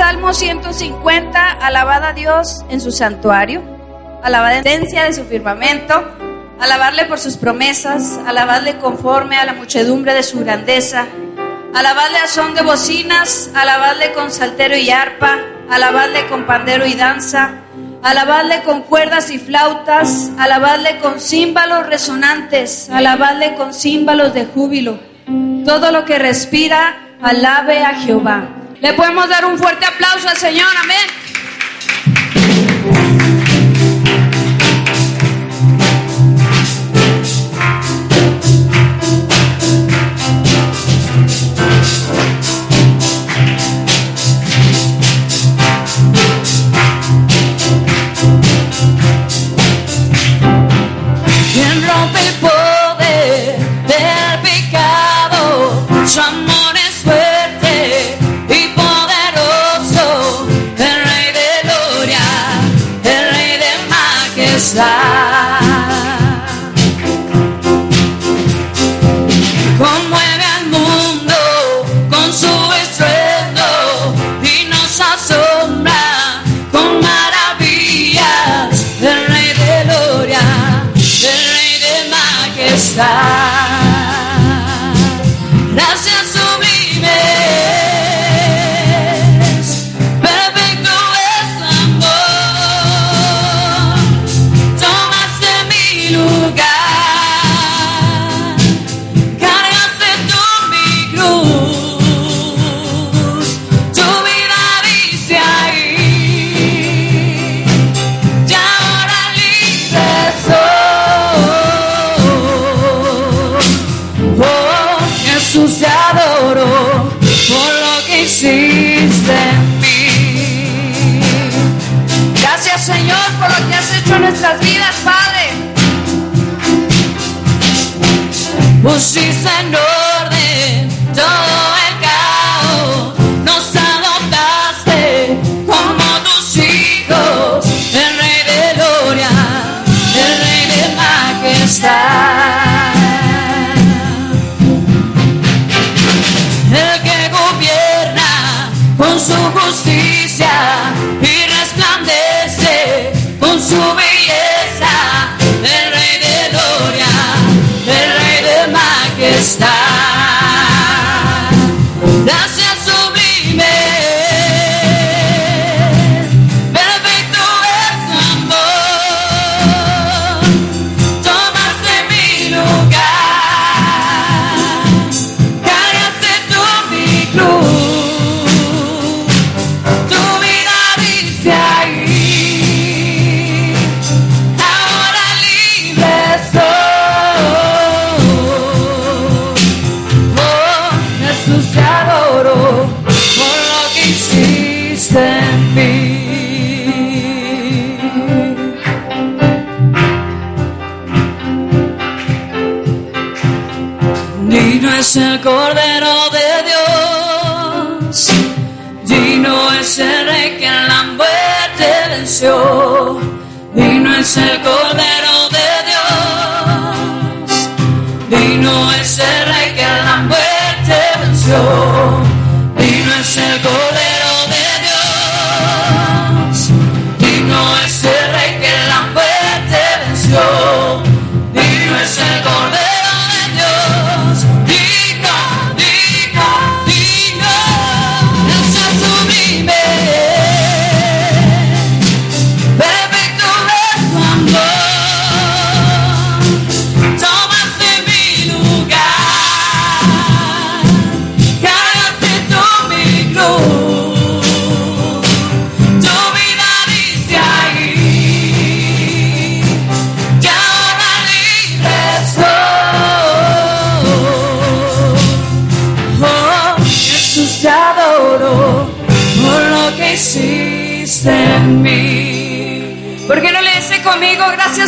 Salmo 150, alabad a Dios en su santuario, alabad en esencia de su firmamento, alabarle por sus promesas, alabadle conforme a la muchedumbre de su grandeza, alabadle a son de bocinas, alabadle con saltero y arpa, alabadle con pandero y danza, alabadle con cuerdas y flautas, alabadle con címbalos resonantes, alabadle con címbalos de júbilo. Todo lo que respira, alabe a Jehová. Le podemos dar un fuerte aplauso al Señor, amén. Pusiste en orden todo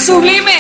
sublime.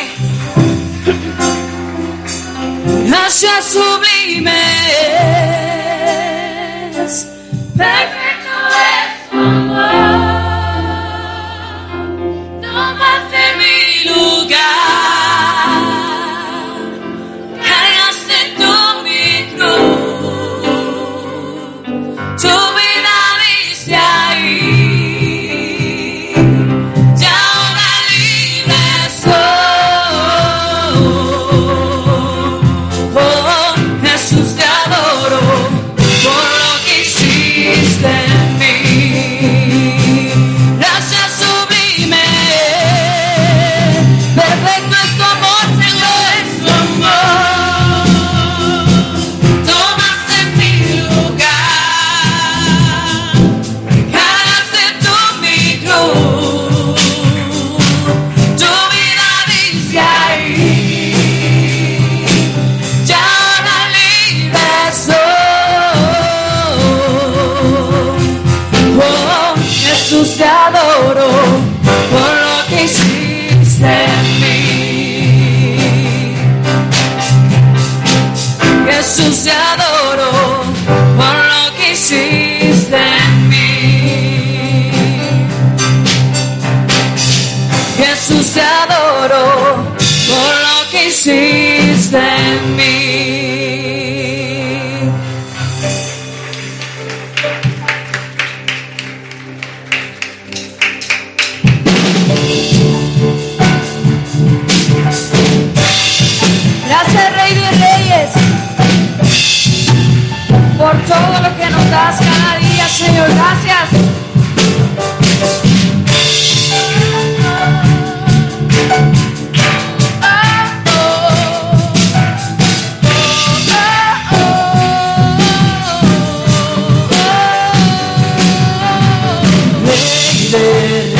faces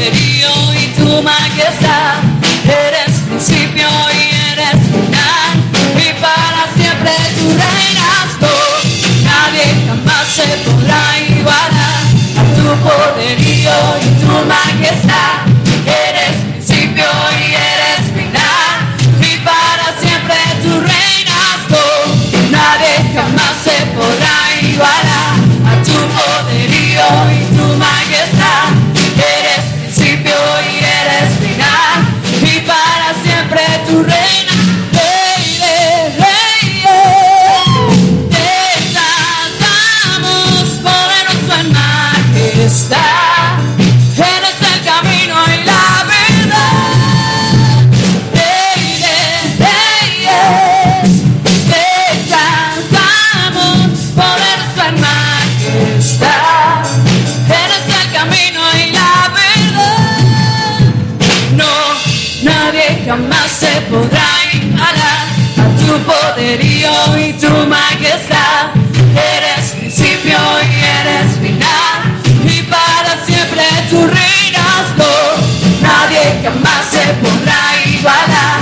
imperio y tu majestad. Eres principio y eres final. Y para siempre tú reinas. Nadie jamás se podrá igualar a tu poderío y tu majestad. Poderío y tu majestad. Eres principio y eres final. Y para siempre tú reinas, no. Nadie jamás se podrá igualar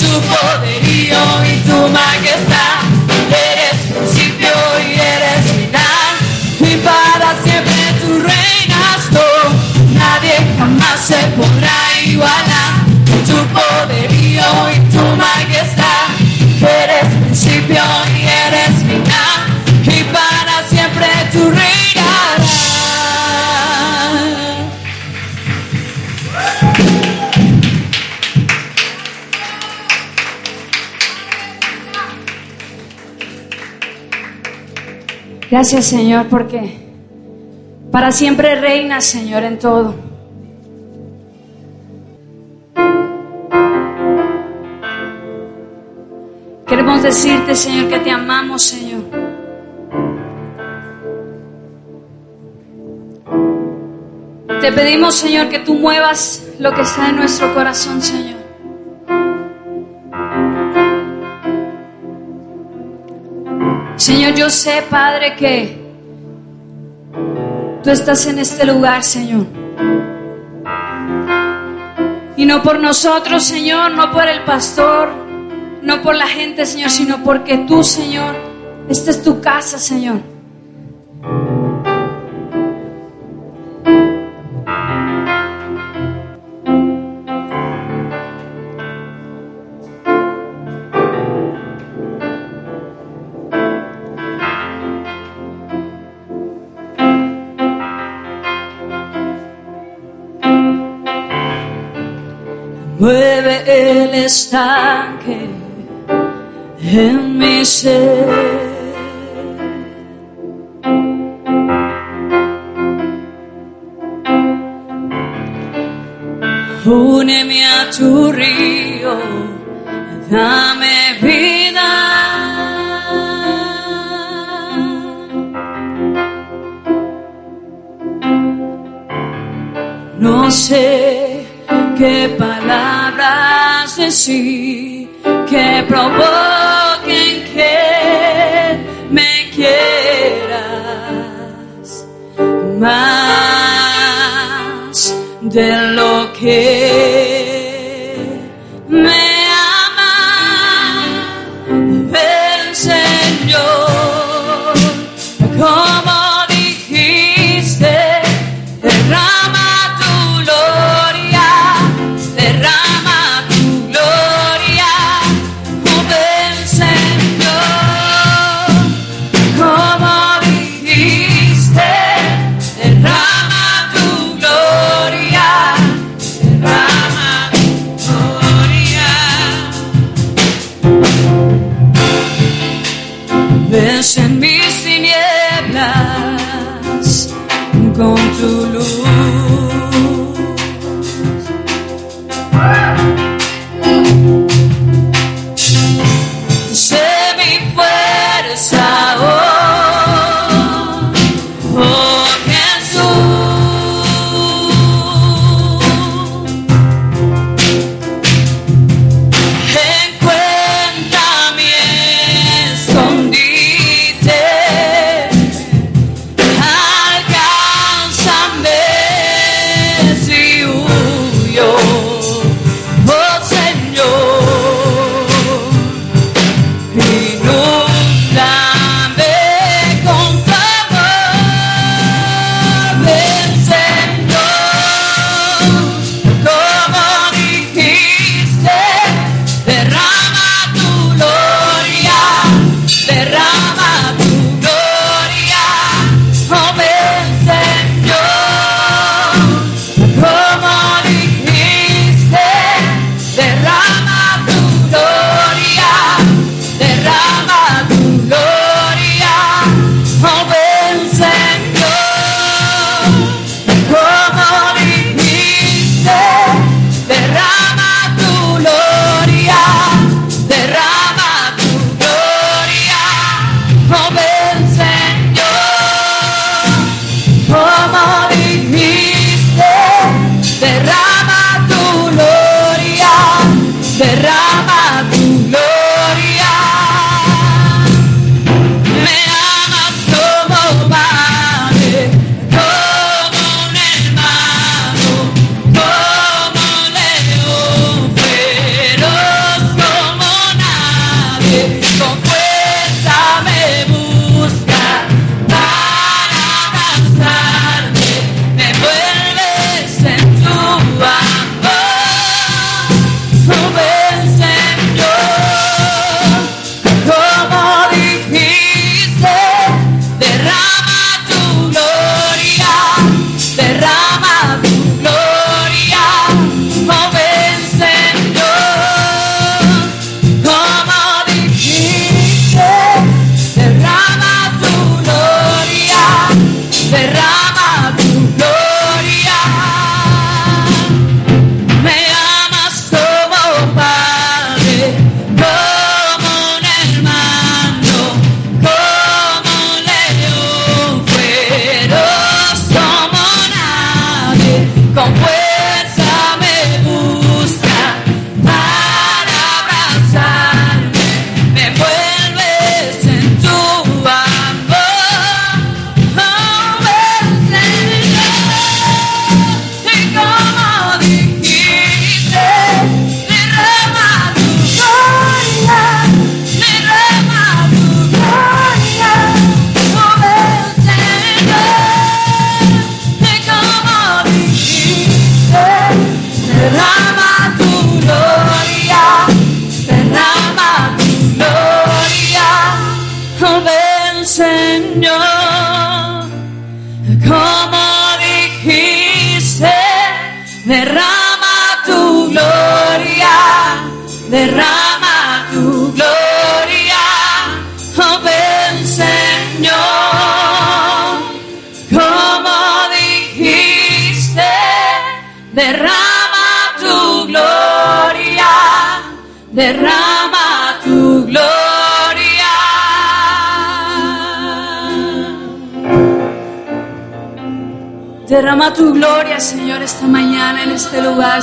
tu poderío y tu majestad. Eres principio y eres final. Y para siempre tú reinas. Nadie jamás se podrá igualar tu poderío y tu majestad. Gracias Señor porque para siempre reinas Señor en todo. Queremos decirte Señor que te amamos Señor. Te pedimos Señor que tú muevas lo que está en nuestro corazón Señor. Señor, yo sé, Padre, que tú estás en este lugar, Señor. Y no por nosotros, Señor, no por el pastor, no por la gente, Señor, sino porque tú, Señor, esta es tu casa, Señor. El estanque en mi ser. Úneme a tu río, decir que provoquen que me quieras más de lo que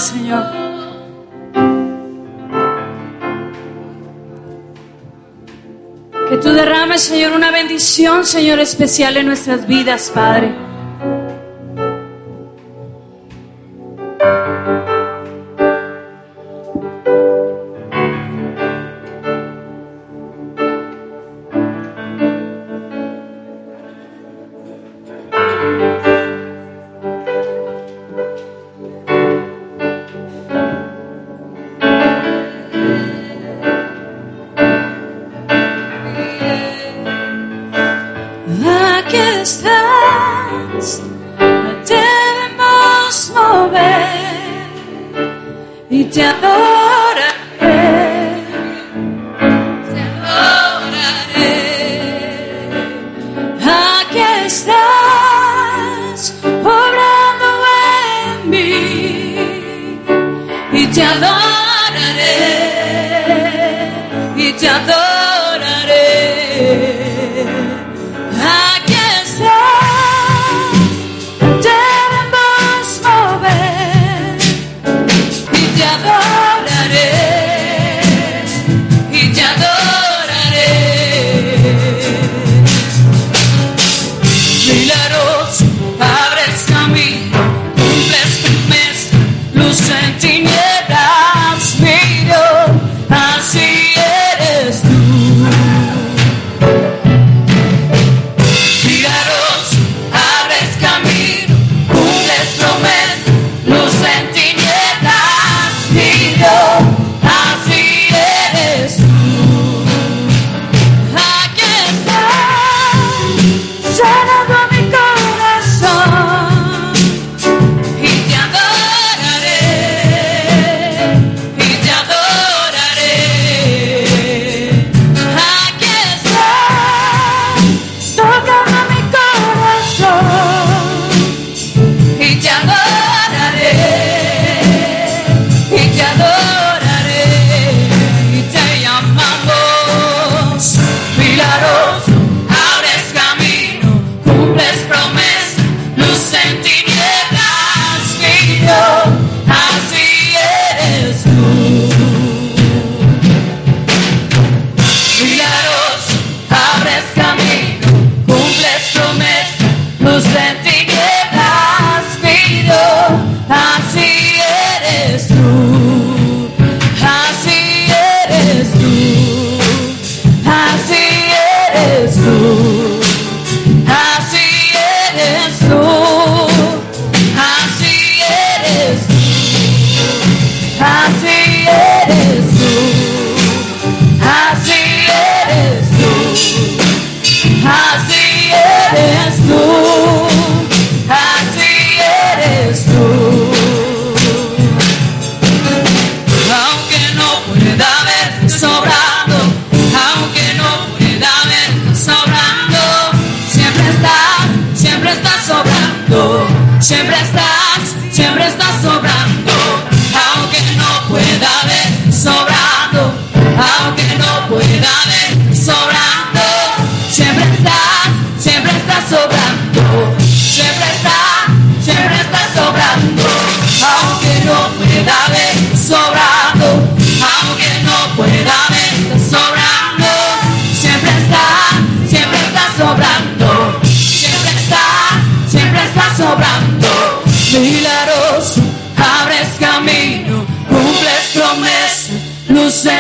Señor. Que tú derrames, Señor, una bendición, Señor, especial en nuestras vidas, Padre.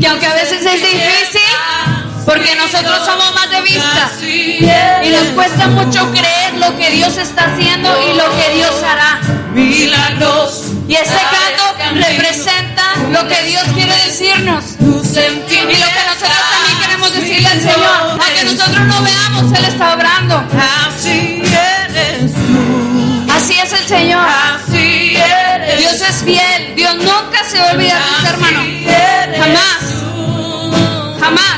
que aunque a veces es difícil, porque nosotros somos más de vista y nos cuesta mucho creer lo que Dios está haciendo y lo que Dios hará. Milagros. Y este canto representa lo que Dios quiere decirnos. Y lo que nosotros también queremos decirle al Señor, aunque nosotros no veamos, Él está obrando. Así eres tú. Así es el Señor. Así eres. Dios es fiel. Dios nunca se va a olvidar hermano. Jamás. Jamás.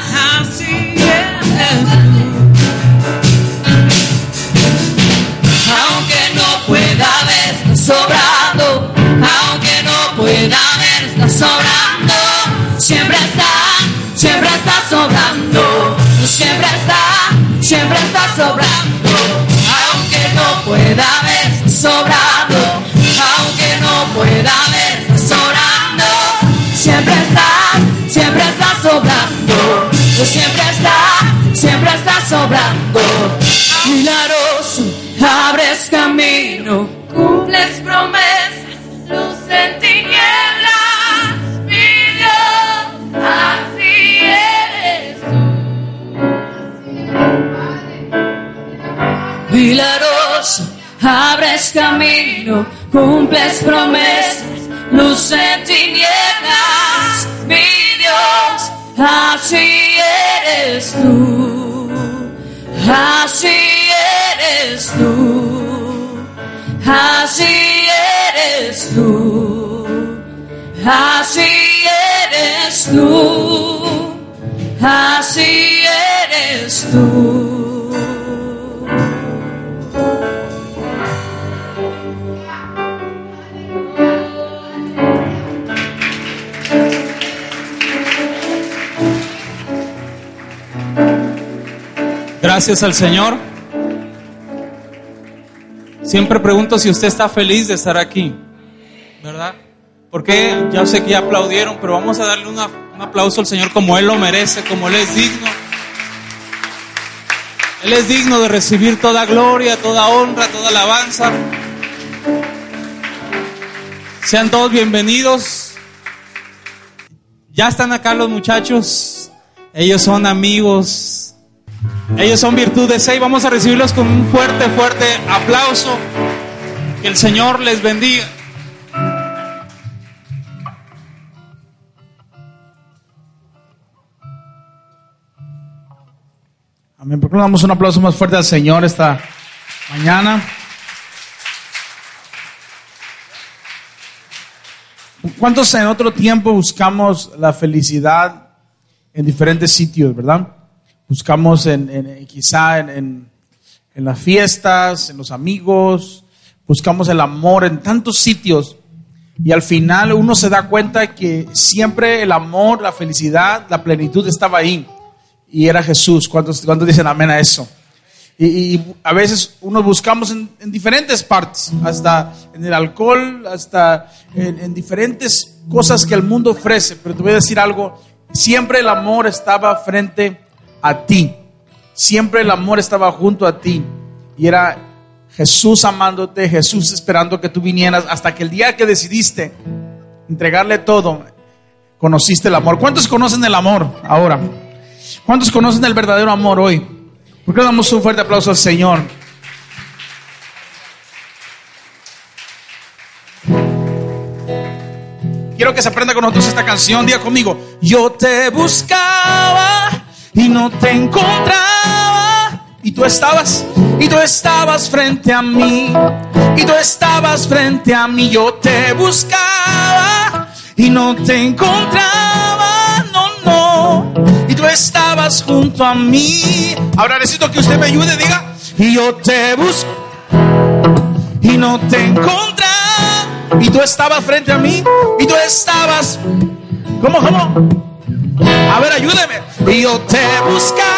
Aunque no pueda ver sobrando, aunque no pueda ver sobrando, siempre está, siempre está sobrando, siempre está, siempre está sobrando. Aunque no pueda ver sobrando, aunque no pueda ver siempre está, siempre está sobrando. Milagroso, abres camino, cumples promesas, luz en tinieblas, mi Dios, así eres tú. Milagroso, abres camino, cumples promesas, luz en tinieblas, mi Dios, así eres tú, así eres tú, así eres tú, así eres tú, así eres tú. Gracias al Señor. Siempre pregunto si usted está feliz de estar aquí, ¿verdad? Porque ya sé que ya aplaudieron, pero vamos a darle un aplauso al Señor como Él lo merece, como Él es digno. Él es digno de recibir toda gloria, toda honra, toda alabanza. Sean todos bienvenidos. Ya están acá los muchachos. Ellos son amigos. Ellos son virtudes y vamos a recibirlos con un fuerte, fuerte aplauso. Que el Señor les bendiga. Amén. ¿Por qué no damos un aplauso más fuerte al Señor esta mañana? ¿Cuántos en otro tiempo buscamos la felicidad en diferentes sitios, verdad? Buscamos en, en- quizá en, en- en las fiestas, en los amigos, buscamos el amor en tantos sitios y al final uno se da cuenta que siempre el amor, la felicidad, la plenitud estaba ahí y era Jesús. ¿Cuántos, cuántos dicen amén a eso? Y, y a veces uno buscamos en, en diferentes partes, hasta en el alcohol, hasta en, en diferentes cosas que el mundo ofrece. Pero te voy a decir algo, siempre el amor estaba frente a ti. Siempre el amor estaba junto a ti. Y era Jesús amándote, Jesús esperando que tú vinieras, hasta que el día que decidiste entregarle todo, conociste el amor. ¿Cuántos conocen el amor ahora? ¿Cuántos conocen el verdadero amor hoy? ¿Por qué damos un fuerte aplauso al Señor? Quiero que se aprenda con nosotros esta canción. Diga conmigo. Yo te buscaba y no te encontraba. Y tú estabas, y tú estabas frente a mí. Y tú estabas frente a mí. Yo te buscaba y no te encontraba. No, no. Y tú estabas junto a mí. Ahora necesito que usted me ayude, diga. Y yo te busco y no te encontraba. Y tú estabas frente a mí. Y tú estabas. ¿Cómo, cómo? A ver, ayúdeme. Y yo te buscaba.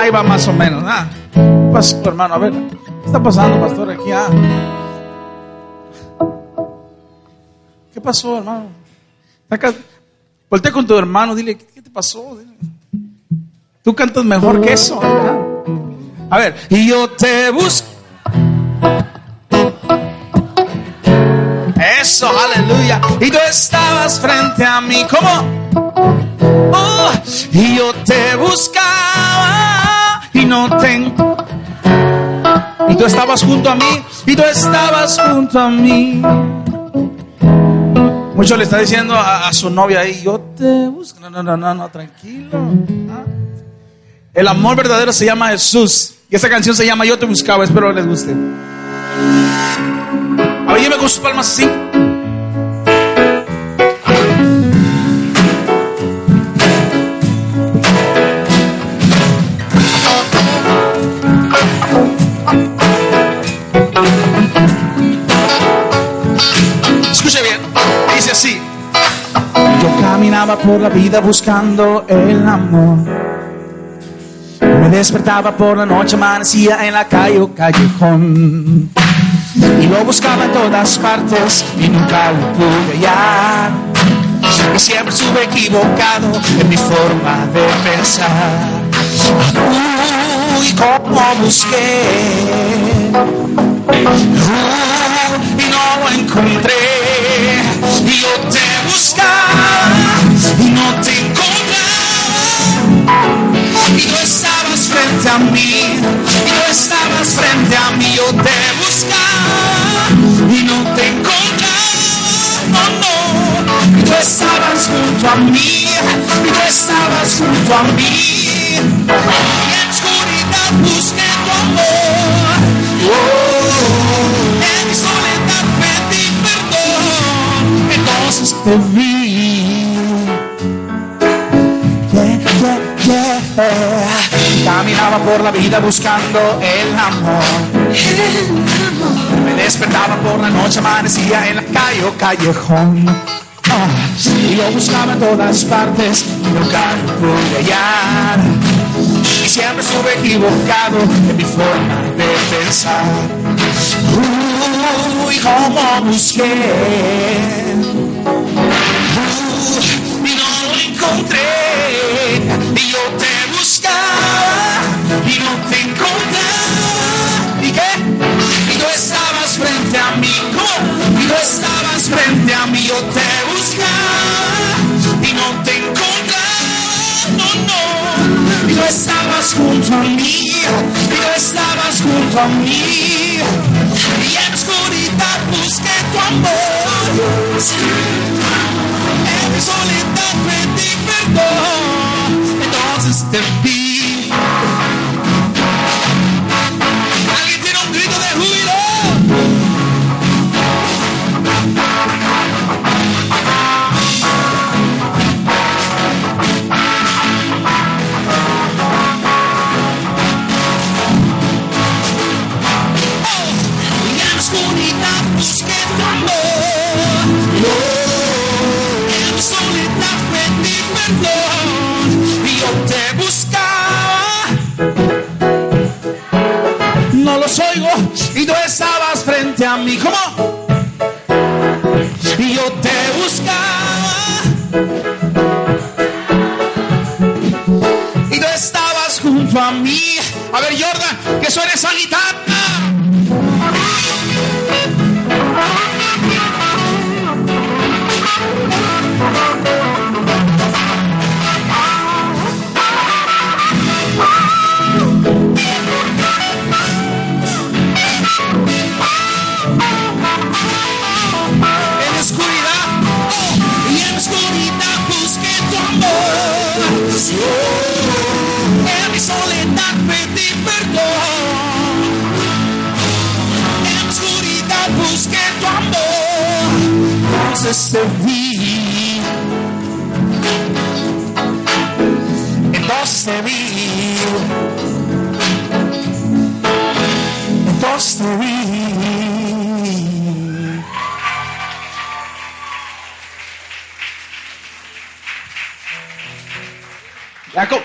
Ahí va más o menos. Ah. ¿Qué pasó, hermano? A ver. ¿Qué está pasando, pastor? Aquí, ah. ¿Qué pasó, hermano? Saca- Voltea con tu hermano, dile, ¿qué te pasó? Tú cantas mejor que eso. A ver, y yo te busco. Eso, aleluya. Y tú estabas frente a mí. ¿Cómo? Oh, y yo te buscaba y no tengo. Y tú estabas junto a mí. Y tú estabas junto a mí. Mucho le está diciendo a, su novia ahí, yo te busco. No, no, no, no, no tranquilo. Ah. El amor verdadero se llama Jesús. Y esa canción se llama Yo te buscaba. Espero les guste. A ver, con sus palmas así. Yo caminaba por la vida buscando el amor. Me despertaba por la noche, amanecía en la calle o callejón. Y lo buscaba en todas partes y nunca lo pude hallar. Y siempre estuve equivocado en mi forma de pensar. Uy, cómo busqué. Y no lo encontré. Yo te buscaba y no te encontraba. Y tú estabas frente a mí, y tú estabas frente a mí, yo te buscaba y no te encontraba, no, no. Y tú estabas junto a mí, y tú estabas junto a mí. Y en oscuridad busqué tu amor. Oh, yeah. Caminaba por la vida buscando el amor. Me despertaba por la noche, amanecía en la calle o callejón. Y yo buscaba en todas partes nunca lo pude hallar. Y siempre estuve equivocado en mi forma de pensar. Uy, cómo busqué. Y yo te buscaba y no te encontraba. ¿Y qué? Y tú estabas frente a mí. Y tú estabas frente a mí. Yo te buscaba y no te encontraba. No, no. Y tú estabas junto a mí. Y tú estabas junto a mí. Y en oscuridad busqué tu amor. Mi soledad pedí perdón. Entonces te vi.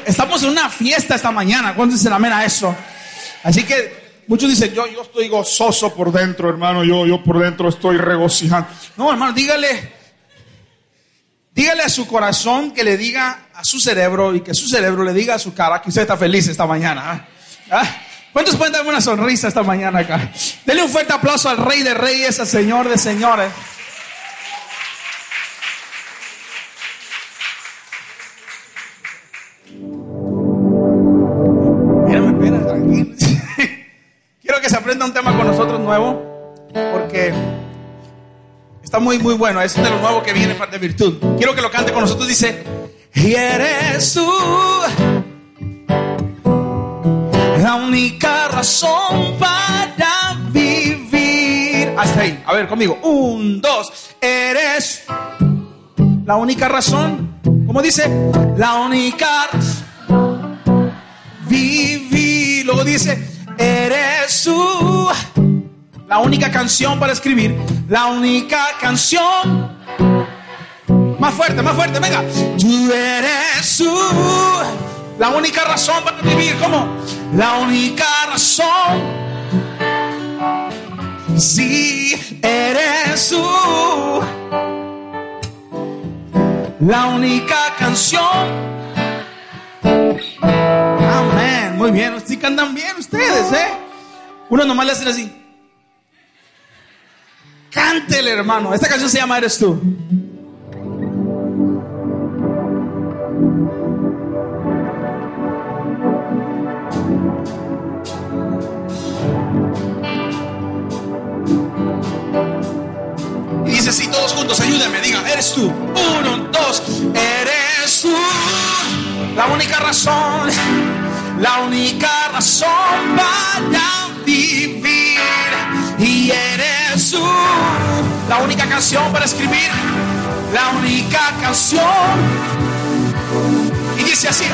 Estamos en una fiesta esta mañana. ¿Cuántos dicen amén a eso? Así que muchos dicen, yo, yo estoy gozoso por dentro, hermano. Yo, yo por dentro estoy regocijando. No, hermano, dígale, dígale a su corazón que le diga a su cerebro y que su cerebro le diga a su cara que usted está feliz esta mañana. ¿ah? ¿Ah? ¿Cuántos pueden darme una sonrisa esta mañana acá? Denle un fuerte aplauso al Rey de Reyes, al Señor de Señores. Un tema con nosotros nuevo, porque está muy, muy bueno. Es de lo nuevo que viene de virtud. Quiero que lo cante con nosotros. Dice, y eres tú la única razón para vivir. Hasta ahí. A ver, conmigo. Un, dos. Eres la única razón. ¿Cómo dice? La única vivir. Luego dice, eres tú. La única canción para escribir. La única canción. Más fuerte, más fuerte, venga. Tú eres tú. La única razón para vivir. ¿Cómo? La única razón. Si eres tú. La única canción. Muy bien. Sí cantan bien ustedes, ¿eh? Uno nomás le hace así. Cántele, hermano. Esta canción se llama Eres tú. Y dice así todos juntos, ayúdenme, digan, eres tú. Uno, dos, eres tú. La única razón, la única razón para vivir. Y eres tú. La única canción para escribir. La única canción. Y dice así.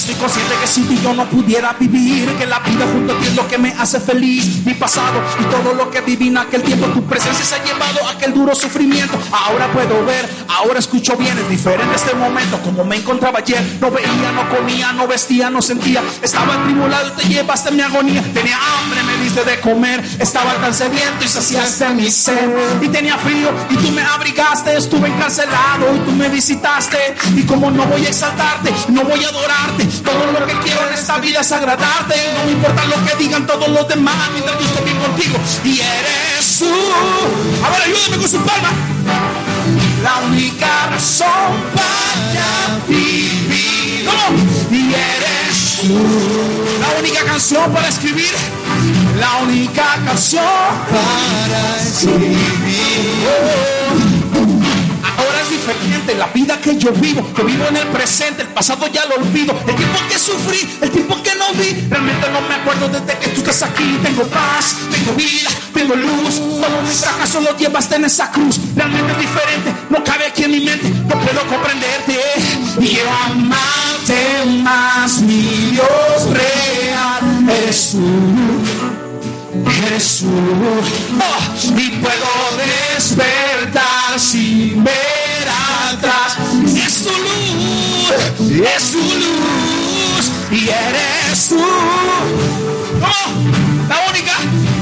Estoy consciente que sin ti yo no pudiera vivir, que la vida junto a ti es lo que me hace feliz. Mi pasado y todo lo que viví en aquel tiempo, tu presencia se ha llevado a aquel duro sufrimiento. Ahora puedo ver, ahora escucho bien, es diferente este momento. Como me encontraba ayer, no veía, no comía, no vestía, no sentía. Estaba tribulado y te llevaste mi agonía. Tenía hambre, me diste de comer. Estaba tan sediento y saciaste mi sed. Y tenía frío y tú me abrigaste. Estuve encarcelado y tú me visitaste. Y como no voy a exaltarte, no voy a adorarte. Todo lo que quiero en esta vida es agradarte. No me importa lo que digan todos los demás mientras yo estoy bien contigo. Y eres tú. A ver, ayúdame con su palma. La única razón para vivir. ¿Cómo? Y eres tú. La única canción para escribir. La única canción para escribir. La vida que yo vivo. Yo vivo en el presente, el pasado ya lo olvido. El tiempo que sufrí, el tiempo que no vi. Realmente no me acuerdo desde que tú estás aquí. Tengo paz, tengo vida, tengo luz. Todo mi fracaso lo llevaste en esa cruz. Realmente es diferente, no cabe aquí en mi mente. No puedo comprenderte. Y amarte más, mi Dios real. Jesús oh, y puedo despertar sin ver atrás. Es su luz, es su luz y eres tú. Oh, la única,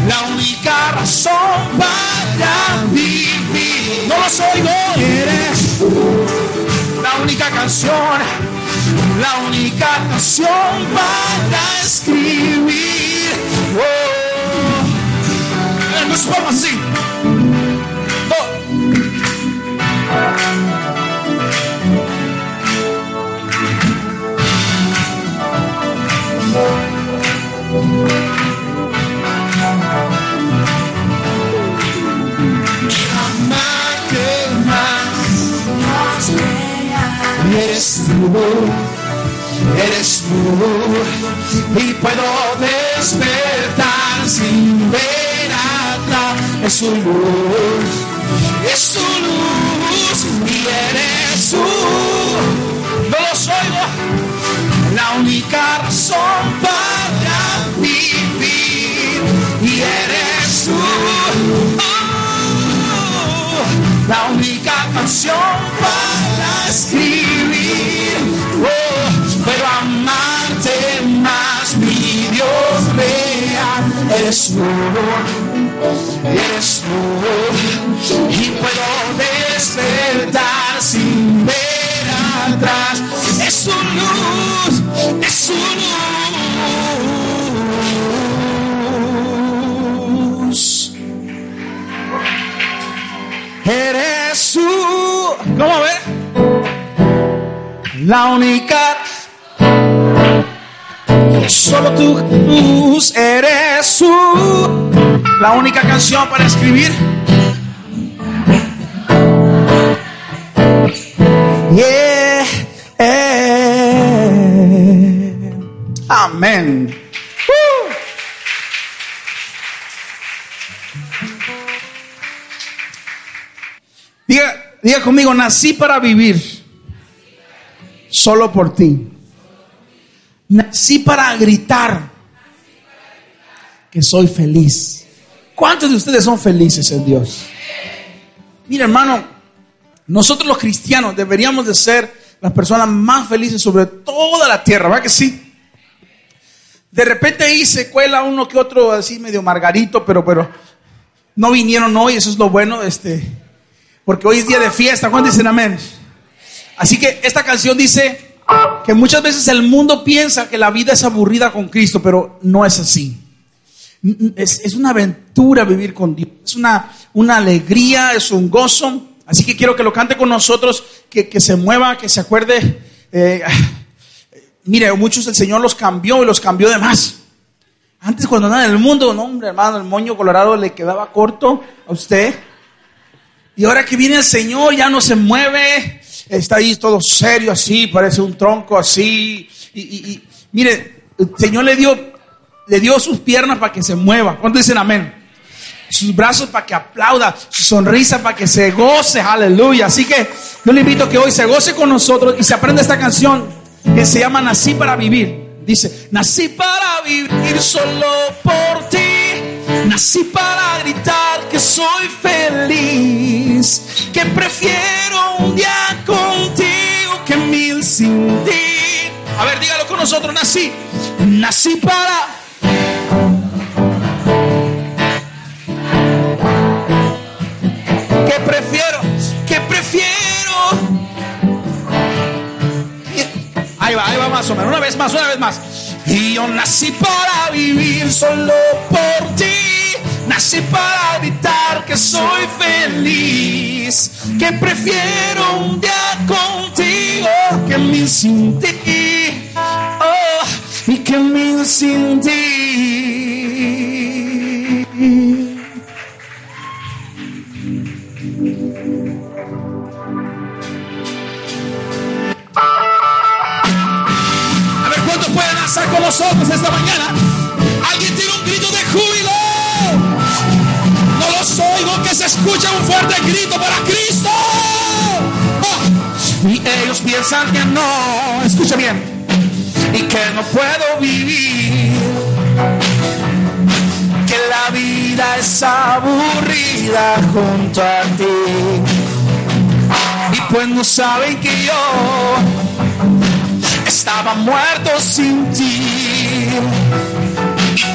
la única razón para vivir. No los oigo, eres tú. La única canción, la única canción para escribir. Nos vamos así. Eres tú, eres tú, y puedo despertar sin ver Es su luz, es su luz, y eres tú. No los oigo, la única razón para vivir, y eres tú. Oh, la única canción para escribir, oh, pero amarte más, mi Dios real, eres tú, eres tú, y puedo despertar sin ver atrás, es su luz, es su luz. Eres tú. ¿Cómo ve? La única. Solo tú eres Jesús. La única canción para escribir. Yeah, eh. Amén. Uh. Diga, diga conmigo, nací para vivir solo por ti. Nací para gritar que soy feliz. ¿Cuántos de ustedes son felices en Dios? Mira, hermano, nosotros los cristianos deberíamos de ser las personas más felices sobre toda la tierra, ¿verdad que sí? De repente ahí se cuela uno que otro así medio margarito, pero, pero no vinieron hoy, eso es lo bueno, este, porque hoy es día de fiesta. ¿Cuántos dicen amén? Así que esta canción dice que muchas veces el mundo piensa que la vida es aburrida con Cristo, pero no es así. Es, es una aventura vivir con Dios, es una, una alegría, es un gozo. Así que quiero que lo cante con nosotros, que, que se mueva, que se acuerde. Eh, mire, muchos el Señor los cambió y los cambió de más. Antes cuando andaba en el mundo, no hombre hermano, el moño colorado le quedaba corto a usted. Y ahora que viene el Señor ya no se mueve, está ahí todo serio así, parece un tronco así. Y, y, y mire, el Señor le dio, le dio sus piernas para que se mueva. ¿Cuántos dicen amén? Sus brazos para que aplauda, su sonrisa para que se goce, aleluya. Así que yo le invito a que hoy se goce con nosotros y se aprenda esta canción que se llama Nací para vivir. Dice, nací para vivir solo por ti. Nací para gritar que soy feliz, que prefiero un día contigo que mil sin ti. A ver, dígalo con nosotros, nací, nací para... ahí va más o menos, una vez más, una vez más. Y yo nací para vivir solo por ti. Nací para gritar que soy feliz, que prefiero un día contigo que mil sin ti, oh, y que mil sin ti. Ojos esta mañana. Alguien tiene un grito de júbilo. No los oigo que se escucha un fuerte grito para Cristo. Oh. Y ellos piensan que no, escucha bien, y que no puedo vivir. Que la vida es aburrida junto a ti. Y pues no saben que yo estaba muerto sin ti.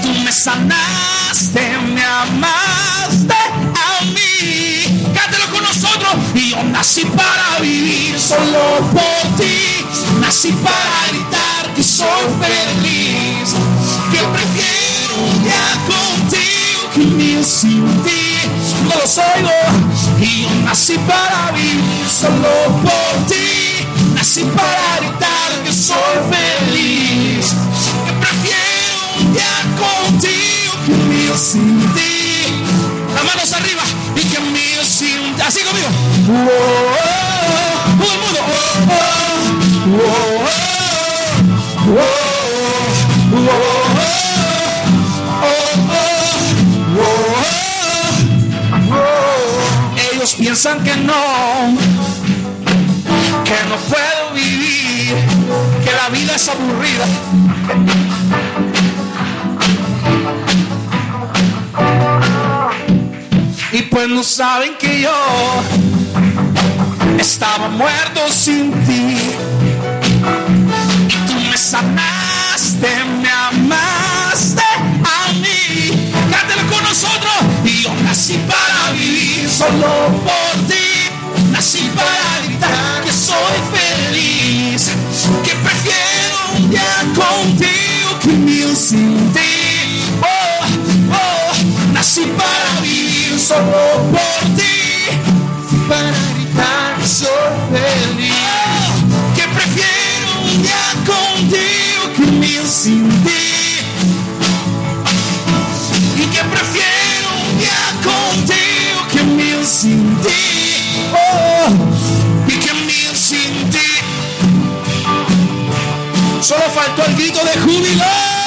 Tú me sanaste, me amaste a mí. Cántelo con nosotros. Y yo nací para vivir solo por ti. Nací para gritar que soy feliz. Que prefiero un día contigo que mil sin ti. No los oigo. Y yo nací para vivir solo por ti. Así para gritar que soy feliz. Que prefiero un día contigo que un sin ti. Las manos arriba y que un sin ti. Así conmigo. Todo el mundo. Oh, oh, oh, piensan que no, que no puedo vivir, que la vida es aburrida. Y pues no saben que yo estaba muerto sin ti. Y tú me sanaste, me amaste a mí. Cántalo con nosotros. Y yo nací para vivir solo por soy feliz, que prefiero un día contigo que mil sin ti. Oh, oh, nací para vivir solo por ti, para gritar que soy feliz, oh, que prefiero un día contigo que mil sin ti. Y que prefiero un día contigo que mil sin ti. Solo faltó el grito de júbilo.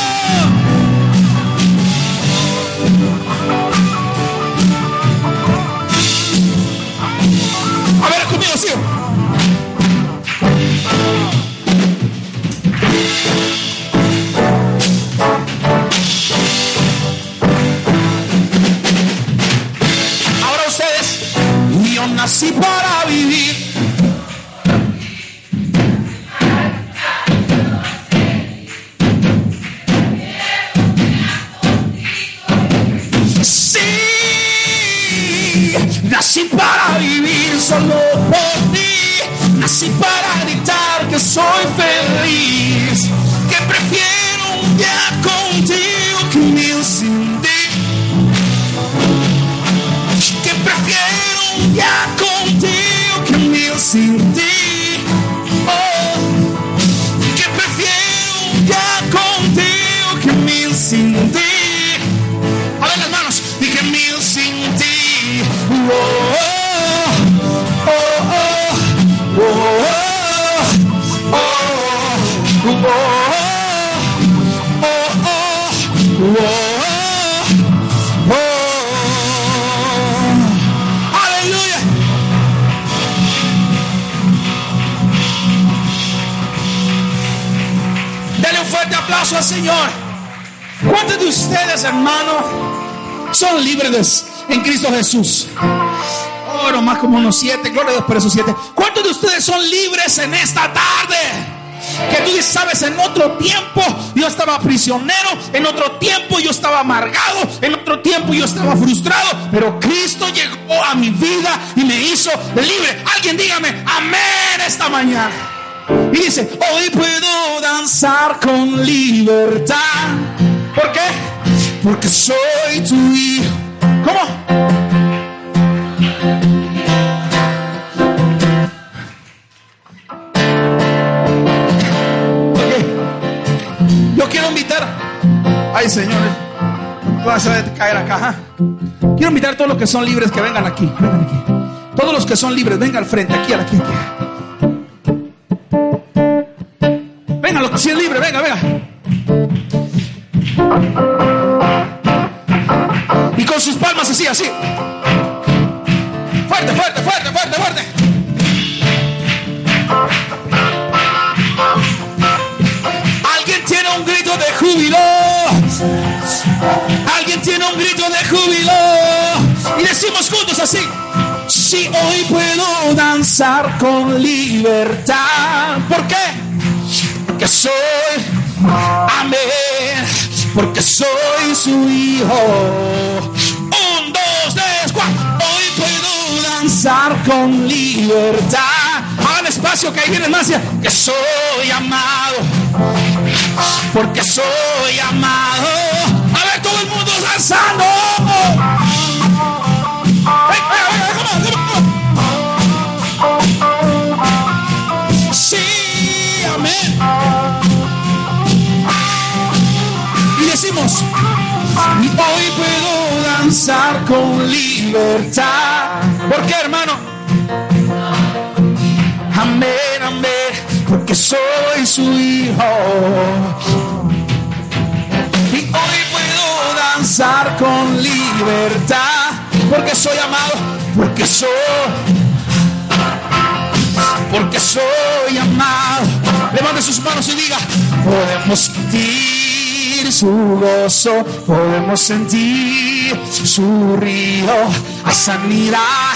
Jesús? Oh, nomás como unos siete, gloria a Dios por esos siete. ¿Cuántos de ustedes son libres en esta tarde? Que tú sabes, en otro tiempo yo estaba prisionero, en otro tiempo yo estaba amargado, en otro tiempo yo estaba frustrado, pero Cristo llegó a mi vida y me hizo libre. Alguien dígame, amén esta mañana. Y dice, hoy puedo danzar con libertad. ¿Por qué? Porque soy tu hijo. ¿Cómo? Yo quiero invitar. Ay, señores. Vas a caer acá. ajá. Quiero invitar a todos los que son libres que vengan aquí. Vengan. Todos los que son libres, vengan al frente, aquí, aquí, aquí. Venga, los que sí es libre, venga, venga. Y con sus palmas así, así. Tiene un grito de júbilo. Y decimos juntos así. Si hoy puedo danzar con libertad. ¿Por qué? Porque soy, amén, porque soy su hijo. Un, dos, tres, cuatro. Hoy puedo danzar con libertad. Hagan espacio que ahí viene más. Que soy amado, porque soy amado. A ver, todo el mundo danzando. Venga, venga, venga, come on, come on. Sí, amén. Y decimos, hoy puedo danzar con libertad. ¿Por qué, hermano? Amén, amén, porque soy su hijo. Con libertad, porque soy amado, porque soy porque soy amado. Levante sus manos y diga, podemos sentir su gozo, podemos sentir su río, hay sanidad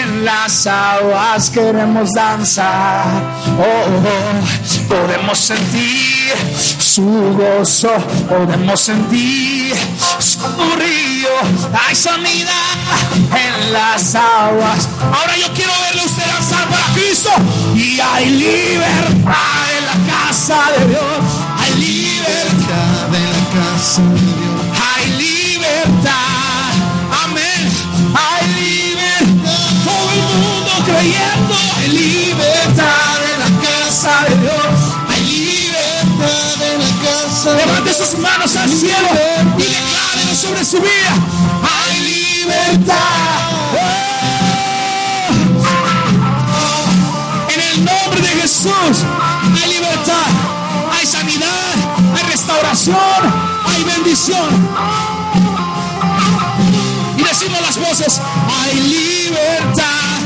en las aguas, queremos danzar. Oh, oh, podemos sentir su gozo, podemos sentir su río, hay sanidad en las aguas. Ahora yo quiero verle usted danzar para Cristo. Y hay libertad en la casa de Dios, hay libertad en la casa de Dios, hay libertad, amén, hay libertad, todo el mundo creyendo, hay libertad en la casa de Dios, Levante sus manos al cielo y declaren sobre su vida, hay libertad. En el nombre de Jesús hay libertad, hay sanidad, bendición. Y decimos las voces, hay libertad.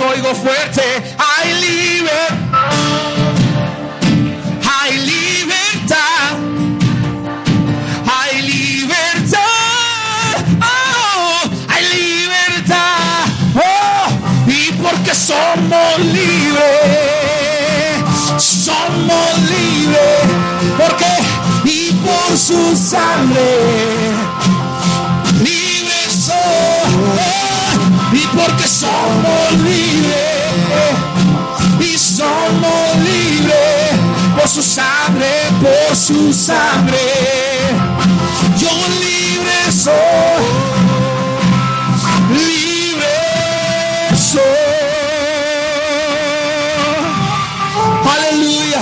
Oigo fuerte. Hay libertad. Hay libertad. Hay libertad. Oh, hay libertad. Oh, y porque somos libres. Somos libres. Porque y por su sangre. Somos libres. Y somos libres por su sangre, por su sangre. Yo libre soy, libre soy. Aleluya.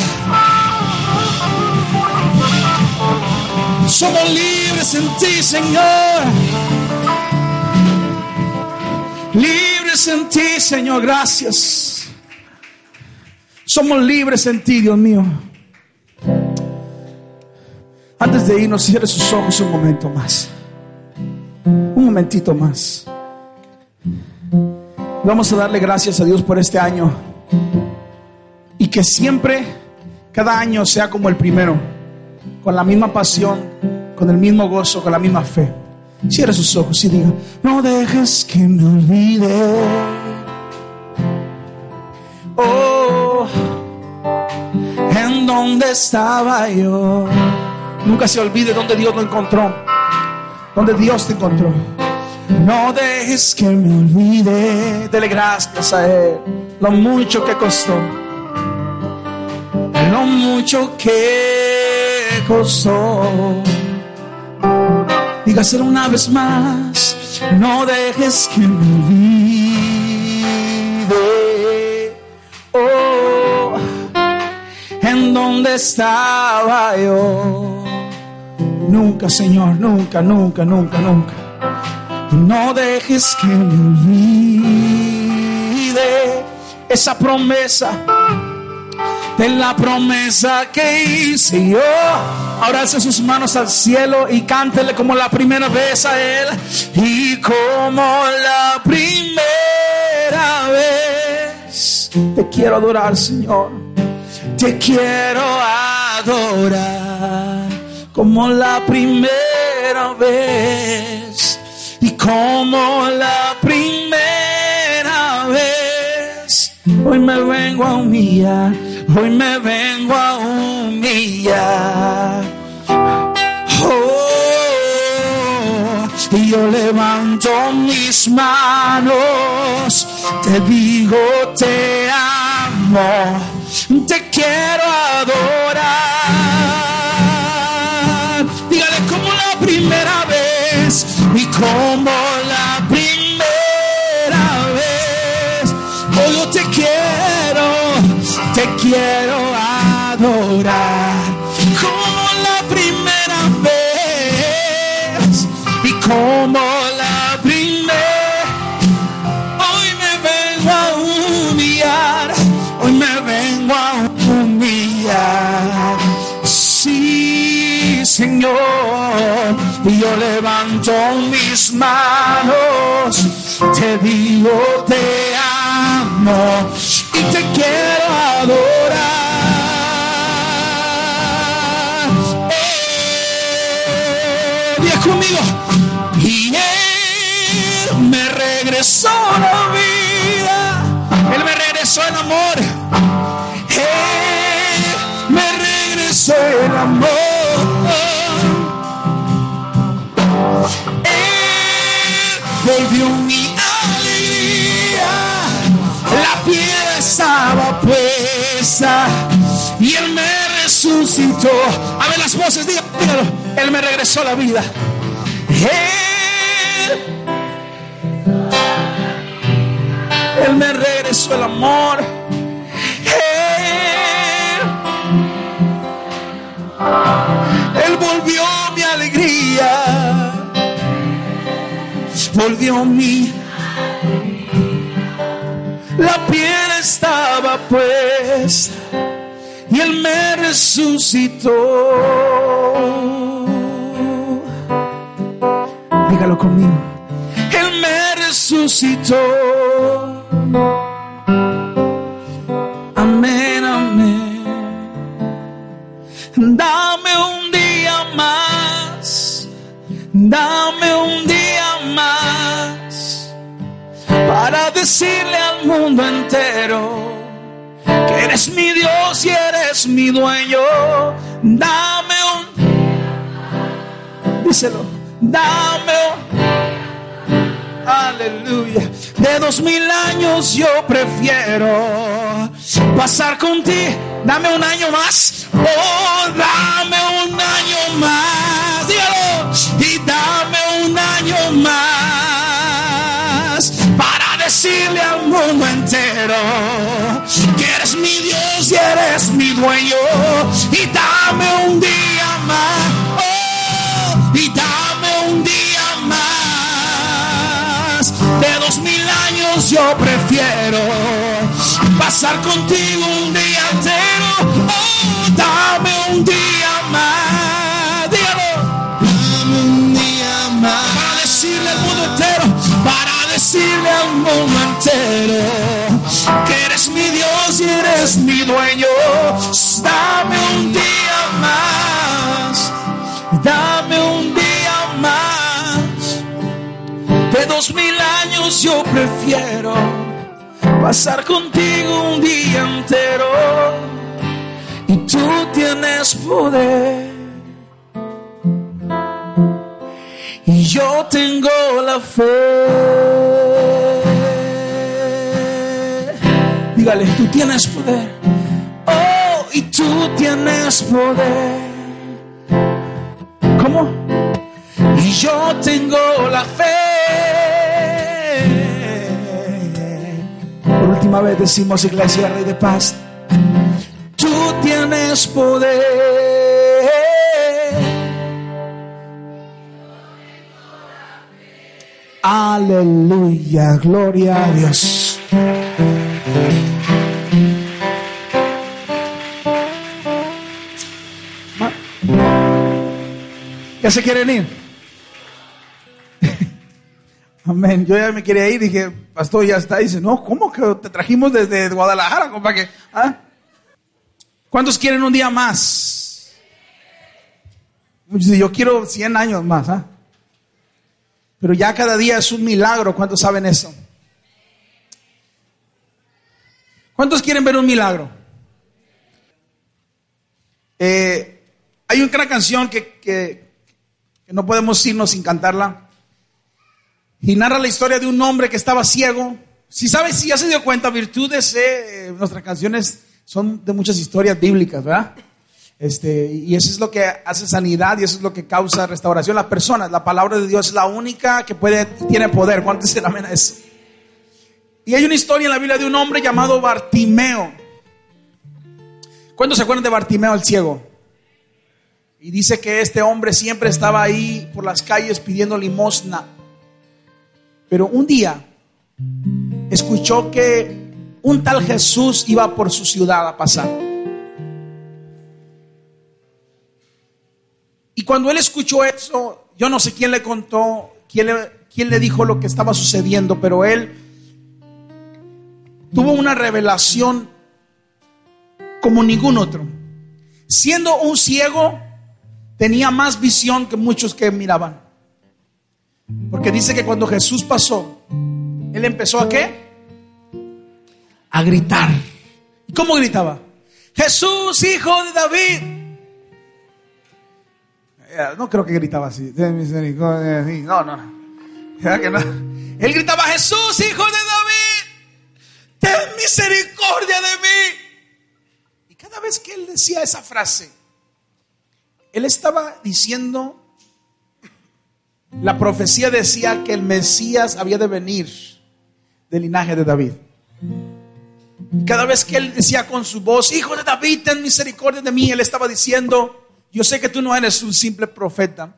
Somos libres en ti, Señor. Libres en ti, Señor. Gracias. Somos libres en ti, Dios mío. Antes de irnos, cierre sus ojos un momento más. Un momentito más. Vamos a darle gracias a Dios por este año. Y que siempre, cada año sea como el primero. Con la misma pasión, con el mismo gozo, con la misma fe. Cierre sus ojos y diga, no dejes que me olvide. En donde estaba yo. Nunca se olvide donde Dios lo encontró. Donde Dios te encontró. No dejes que me olvide. Dele gracias a Él. Lo mucho que costó. Lo mucho que costó. Dígaselo una vez más. No dejes que me olvide. Donde estaba yo. Nunca, Señor, nunca, nunca, nunca, nunca. No dejes que me olvide esa promesa de la promesa que hice yo. Ahora alce sus manos al cielo y cántele como la primera vez a Él. Y como la primera vez. Te quiero adorar, Señor. Te quiero adorar como la primera vez. Y como la primera vez. Hoy me vengo a humillar. Hoy me vengo a humillar. Oh, y yo levanto mis manos, te digo te amo, te quiero adorar. Dígale como la primera vez y como la primera vez. Hoy yo te quiero, te quiero adorar como la primera vez y como Y yo levanto mis manos, te digo te amo y te quiero adorar. Eh, conmigo. Y Él me regresó la vida. Él me regresó el amor. Él me regresó el amor. Resucitó. A ver las voces, dígalo, dígalo. Él me regresó la vida. Él, Él me regresó el amor. Él, Él volvió mi alegría. Volvió mi piel estaba puesta y Él me resucitó. Dígalo conmigo. Él me resucitó. Amén, amén. Dame un día más. Dame un día más para decirle al mundo entero que eres mi Dios y eres mi dueño. Dame un díselo, dame un aleluya. De dos mil años yo prefiero pasar contigo. Dame un año más. Oh, dame un año más. Dígalo. Y dame un año más decirle al mundo entero que eres mi Dios y eres mi dueño. Y dame un día más. Oh, y dame un día más. De dos mil años yo prefiero pasar contigo un día entero. Oh, dame un día decirle al mundo entero. Que eres mi Dios y eres mi dueño. Dame un día más. Dame un día más. De dos mil años yo prefiero pasar contigo un día entero. Y tú tienes poder. Y yo tengo fe. Dígale, tú tienes poder. Oh, y tú tienes poder. ¿Cómo? Y yo tengo la fe. Por última vez decimos, Iglesia Rey de Paz, tú tienes poder. Aleluya, gloria a Dios. ¿Ya se quieren ir? Amén. Yo ya me quería ir, dije, pastor, ya está. Dice, no, ¿cómo que te trajimos desde Guadalajara, compa? Que, ¿ah? ¿Cuántos quieren un día más? Yo quiero 100 años más, ¿ah? Pero ya cada día es un milagro. ¿Cuántos saben eso? ¿Cuántos quieren ver un milagro? Eh, hay una canción que, que- no podemos irnos sin cantarla. Y narra la historia de un hombre que estaba ciego. Si sabes, si ya se dio cuenta, virtudes, eh, nuestras canciones son de muchas historias bíblicas, ¿verdad? Este, y eso es lo que hace sanidad y eso es lo que causa restauración. Las personas, la palabra de Dios es la única que puede, tiene poder. ¿Cuántos se amén a eso? Y hay una historia en la Biblia de un hombre llamado Bartimeo. ¿Cuántos se acuerdan de Bartimeo el ciego? Y dice que este hombre siempre estaba ahí por las calles pidiendo limosna. Pero un día escuchó que un tal Jesús iba por su ciudad a pasar. Y cuando él escuchó eso, yo no sé quién le contó, quién le, dijo lo que estaba sucediendo, pero él tuvo una revelación como ningún otro. Siendo un ciego, tenía más visión que muchos que miraban. Porque dice que cuando Jesús pasó, él empezó a qué? A gritar. ¿Y cómo gritaba? Jesús, hijo de David. No creo que gritaba así. Ten misericordia de mí. No, no. ¿Verdad que no? Él gritaba, Jesús, hijo de David, ten misericordia de mí. Y cada vez que él decía esa frase, él estaba diciendo, la profecía decía que el Mesías había de venir del linaje de David. Y cada vez que él decía con su voz, hijo de David, ten misericordia de mí, él estaba diciendo, yo sé que tú no eres un simple profeta,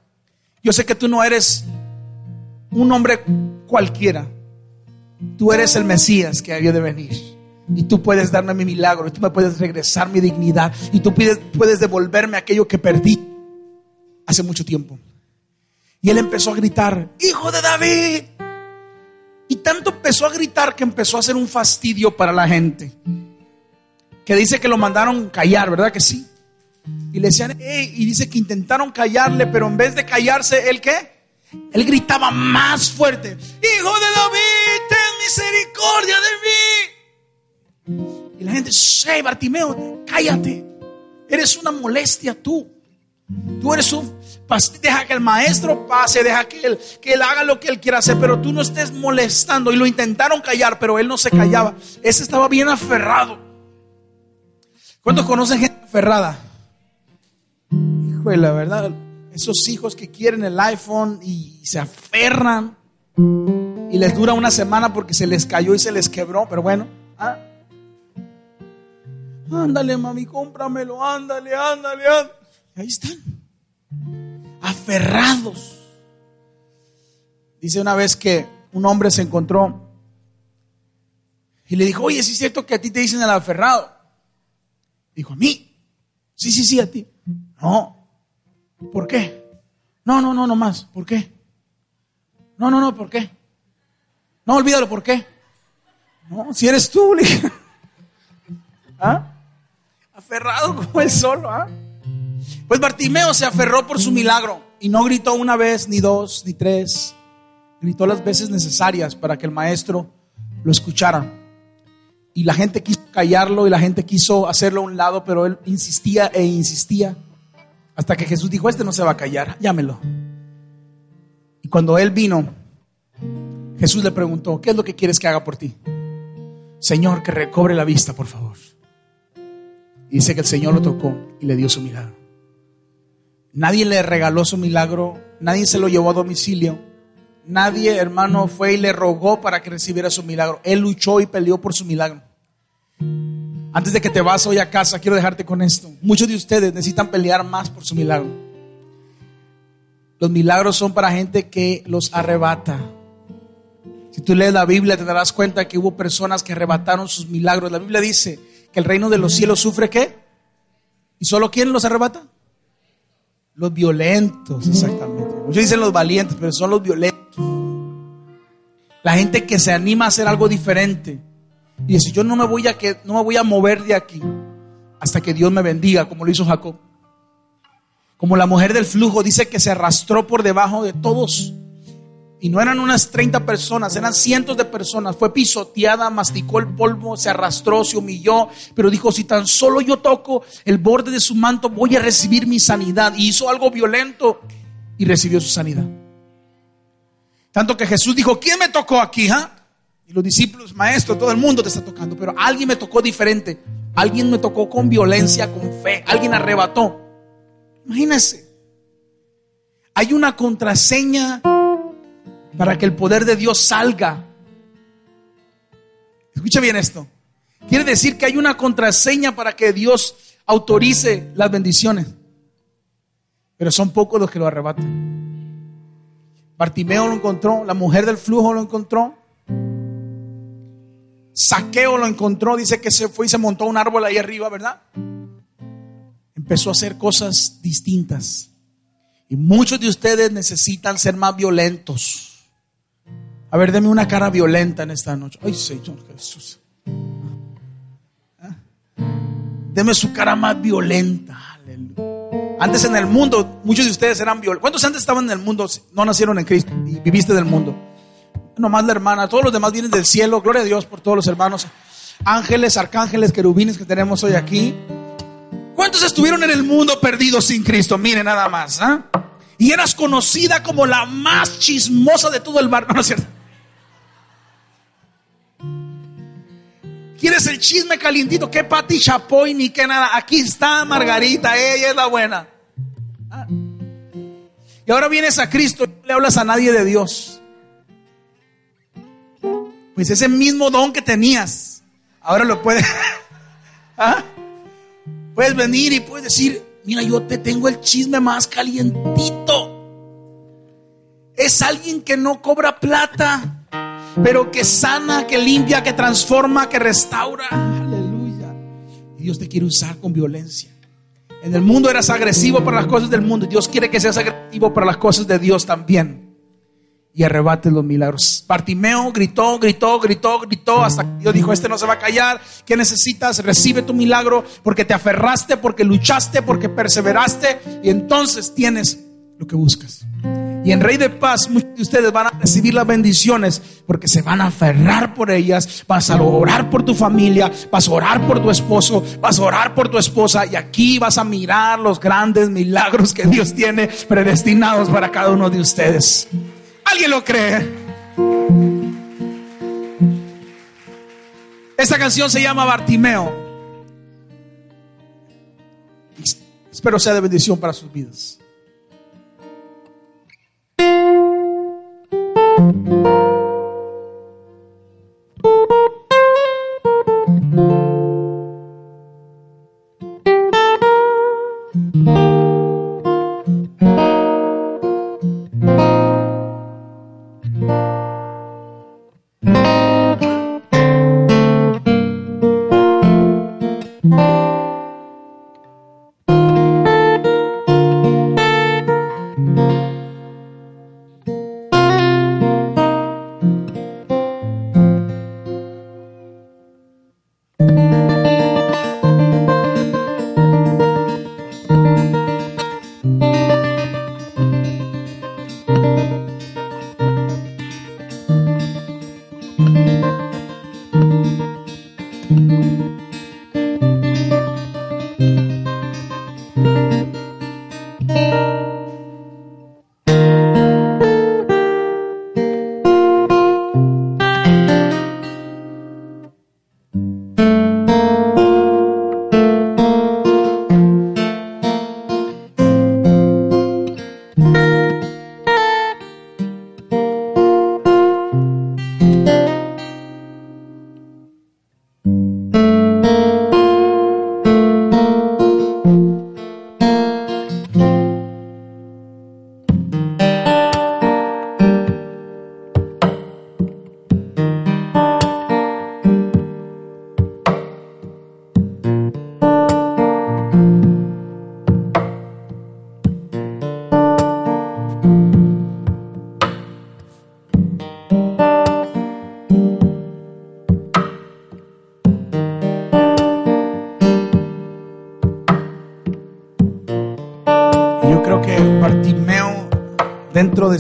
yo sé que tú no eres un hombre cualquiera, tú eres el Mesías que había de venir. Y tú puedes darme mi milagro, y tú me puedes regresar mi dignidad, y tú puedes, puedes devolverme aquello que perdí hace mucho tiempo. Y él empezó a gritar, Hijo de David. Y tanto empezó a gritar que empezó a hacer un fastidio para la gente. Que dice que lo mandaron callar, ¿verdad que sí? Y le decían, y dice que intentaron callarle, pero en vez de callarse, ¿él qué? Él gritaba más fuerte, Hijo de David, ten misericordia de mí. Y la gente, hey, Bartimeo, cállate. Eres una molestia tú. Tú eres un deja que el maestro pase, deja que él, que él haga lo que él quiera hacer, pero tú no estés molestando. Y lo intentaron callar, pero él no se callaba. Ese estaba bien aferrado. ¿Cuántos conocen gente aferrada? Hijo la verdad, esos hijos que quieren el iPhone y se aferran y les dura una semana porque se les cayó y se les quebró, pero bueno. ¿ah? Ándale, mami, cómpramelo, ándale, ándale, ándale. ahí están aferrados. Dice una vez que un hombre se encontró y le dijo, oye, ¿sí es cierto que a ti te dicen el aferrado? Dijo, a mí. Sí, sí, sí, a ti. No. ¿Por qué? No, no, no, no más. ¿Por qué? No, no, no, ¿por qué? No, olvídalo, ¿por qué? No, si eres tú, ¿Ah? Aferrado como el solo, ¿ah? Pues Bartimeo se aferró por su milagro y no gritó una vez, ni dos, ni tres. Gritó las veces necesarias para que el maestro lo escuchara. Y la gente quiso callarlo y la gente quiso hacerlo a un lado, pero él insistía e insistía. Hasta que Jesús dijo, este no se va a callar, llámelo. Y cuando él vino, Jesús le preguntó, ¿qué es lo que quieres que haga por ti? Señor, que recobre la vista, por favor. Y dice que el Señor lo tocó y le dio su milagro. Nadie le regaló su milagro, nadie se lo llevó a domicilio, nadie, hermano, fue y le rogó para que recibiera su milagro. Él luchó y peleó por su milagro. Antes de que te vas hoy a casa, quiero dejarte con esto. Muchos de ustedes necesitan pelear más por su milagro. Los milagros son para gente que los arrebata. Si tú lees la Biblia te darás cuenta que hubo personas que arrebataron sus milagros. La Biblia dice que el reino de los cielos sufre qué? ¿Y solo quién los arrebata? Los violentos, exactamente. Muchos dicen los valientes, pero son los violentos. La gente que se anima a hacer algo diferente. Y dice, yo no me voy a, que, no me voy a mover de aquí hasta que Dios me bendiga, como lo hizo Jacob. Como la mujer del flujo dice que se arrastró por debajo de todos y no eran unas 30 personas, eran cientos de personas. Fue pisoteada, masticó el polvo, se arrastró, se humilló, pero dijo, si tan solo yo toco el borde de su manto, voy a recibir mi sanidad. Y hizo algo violento y recibió su sanidad. Tanto que Jesús dijo, ¿quién me tocó aquí? Ah? Y los discípulos, maestro, todo el mundo te está tocando, pero alguien me tocó diferente. Alguien me tocó con violencia, con fe. Alguien arrebató. Imagínense. Hay una contraseña para que el poder de Dios salga. Escucha bien esto. Quiere decir que hay una contraseña para que Dios autorice las bendiciones. Pero son pocos los que lo arrebatan. Bartimeo lo encontró, la mujer del flujo lo encontró. Saqueo lo encontró, dice que se fue y se montó un árbol ahí arriba, ¿verdad? Empezó a hacer cosas distintas. Y muchos de ustedes necesitan ser más violentos a ver, deme una cara violenta en esta noche. Ay, Señor Jesús. ¿Ah? Deme su cara más violenta. Antes en el mundo, muchos de ustedes eran violentos. ¿Cuántos antes estaban en el mundo? No nacieron en Cristo y viviste del mundo. Nomás la hermana, todos los demás vienen del cielo. Gloria a Dios por todos los hermanos. Ángeles, arcángeles, querubines que tenemos hoy aquí. ¿Cuántos estuvieron en el mundo perdidos sin Cristo? Miren nada más. ¿ah? Y eras conocida como la más chismosa de todo el barrio. No, es cierto. ¿Quieres el chisme calientito? ¿Qué Pati Chapoy ni qué nada? Aquí está Margarita, ella es la buena. Ah. Y ahora vienes a Cristo no le hablas a nadie de Dios. Pues ese mismo don que tenías, ahora lo puedes. ¿Ah? Puedes venir y puedes decir, mira, yo te tengo el chisme más calientito. Es alguien que no cobra plata pero que sana, que limpia, que transforma, que restaura. Aleluya. Y Dios te quiere usar con violencia. En el mundo eras agresivo para las cosas del mundo. Dios quiere que seas agresivo para las cosas de Dios también. Y arrebate los milagros. Bartimeo gritó, gritó, gritó, gritó hasta que Dios dijo, este no se va a callar. ¿Qué necesitas? Recibe tu milagro porque te aferraste, porque luchaste, porque perseveraste. Y entonces tienes lo que buscas. Y en Rey de Paz, muchos de ustedes van a recibir las bendiciones porque se van a aferrar por ellas. Vas a orar por tu familia, vas a orar por tu esposo, vas a orar por tu esposa. Y aquí vas a mirar los grandes milagros que Dios tiene predestinados para cada uno de ustedes. ¿Alguien lo cree? Esta canción se llama Bartimeo. Espero sea de bendición para sus vidas.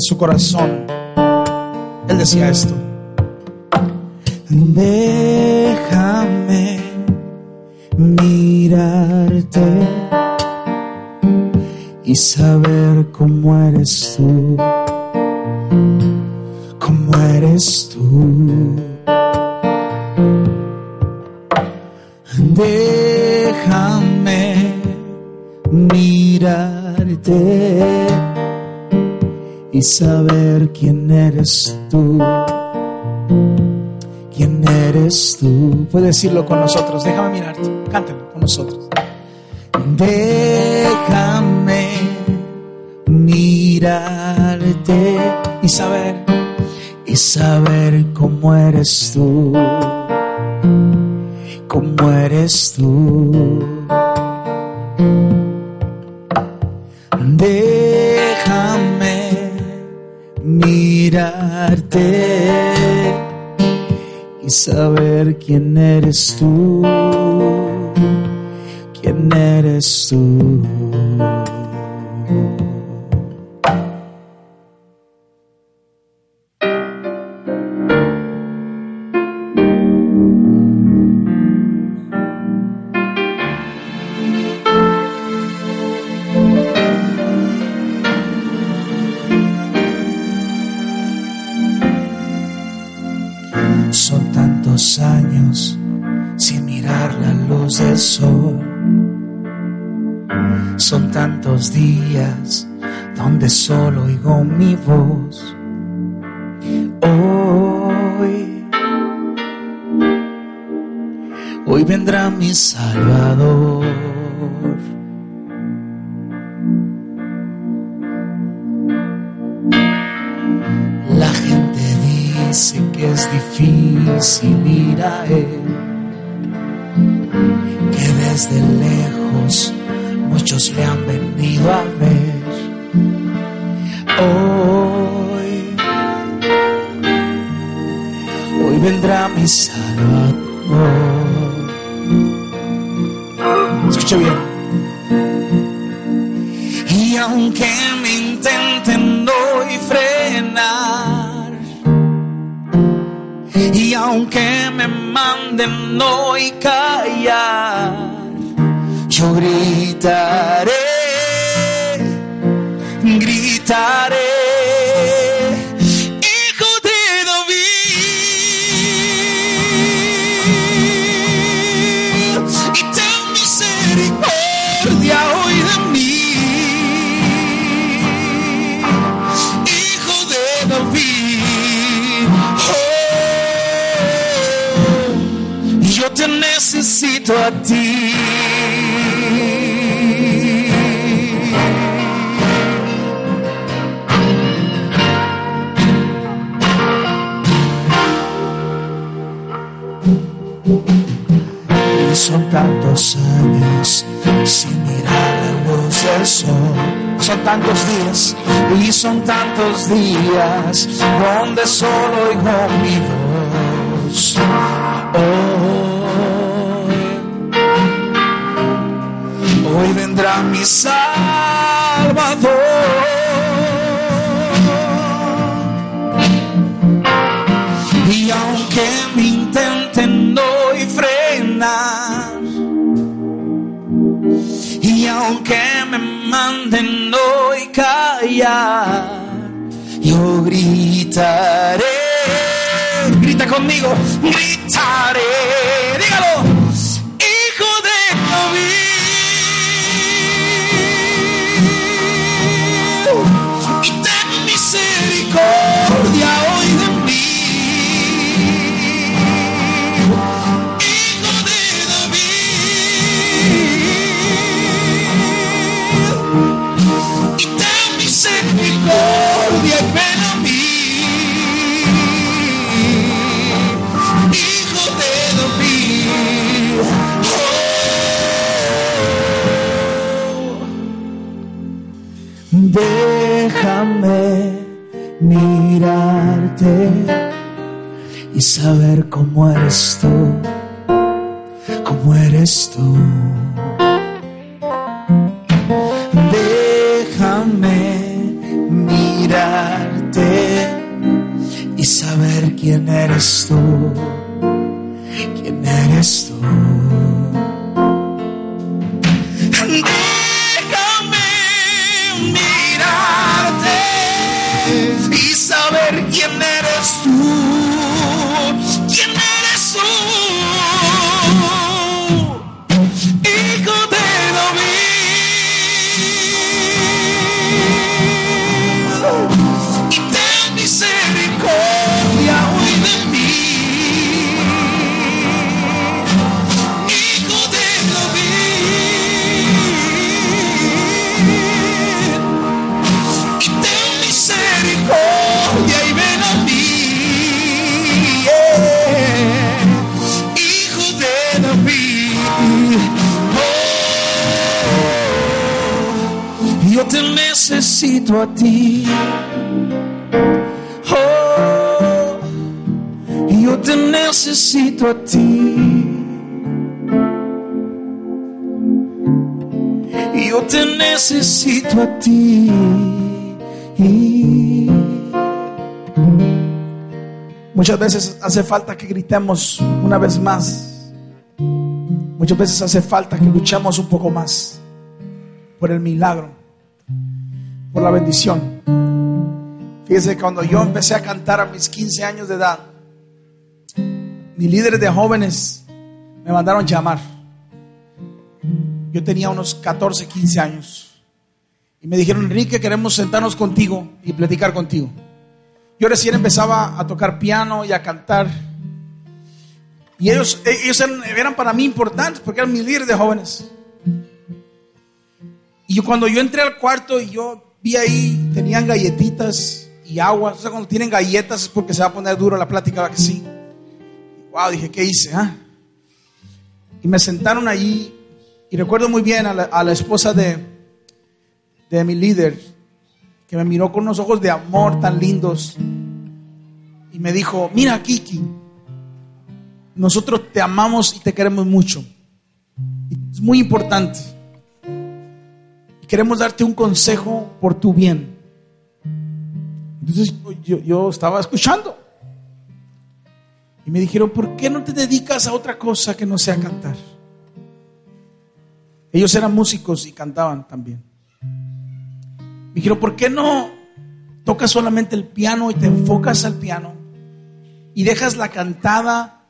Su corazón, él decía esto. Déjame mirarte y saber cómo eres tú, y saber quién eres tú. ¿Quién eres tú? Puedes decirlo con nosotros. Déjame mirarte. Cántalo con nosotros. Déjame mirarte y saber y saber cómo eres tú. Cómo eres tú. Déjame y saber quién eres tú, quién eres tú. Años sin mirar la luz del sol. Son tantos días donde solo oigo mi voz. Hoy, hoy vendrá mi Salvador. La gente dice que desde lejos muchos le han venido a ver. Hoy, hoy vendrá mi Salvador. Escucha bien. Aunque me manden hoy callar, yo gritaré, gritaré. Son tantos años sin mirar la luz sol. Son tantos días y son tantos días donde solo oigo mi voz. Hoy, hoy vendrá mi Salvador. Y aunque me intenten hoy frenar, y aunque me manden hoy callar, yo gritaré, grita conmigo, gritaré, dígalo, y saber cómo eres tú, cómo eres tú. Déjame mirarte y saber quién eres tú, quién eres tú. A ti. Oh, yo te necesito a ti. Yo te necesito a ti. Muchas veces hace falta que gritemos una vez más. Muchas veces hace falta que luchemos un poco más por el milagro, por la bendición. Fíjese, cuando yo empecé a cantar a mis 15 años de edad, mis líderes de jóvenes me mandaron llamar. Yo tenía unos 14, 15 años. Y me dijeron, Enrique, queremos sentarnos contigo y platicar contigo. Yo recién empezaba a tocar piano y a cantar. Y ellos, ellos eran, para mí importantes porque eran mis líderes de jóvenes. Y cuando yo entré al cuarto y yo vi ahí, tenían galletitas y agua. O sea, cuando tienen galletas es porque se va a poner duro la plática, ¿verdad que sí? wow, dije, ¿qué hice? ah? Y me sentaron allí y recuerdo muy bien a la, esposa de, de mi líder, que me miró con unos ojos de amor tan lindos y me dijo, mira Kiki, nosotros te amamos y te queremos mucho. Es muy importante. Queremos darte un consejo por tu bien. Entonces yo, yo estaba escuchando. Y me dijeron, ¿por qué no te dedicas a otra cosa que no sea cantar? Ellos eran músicos y cantaban también. Me dijeron, ¿por qué no tocas solamente el piano y te enfocas al piano y dejas la cantada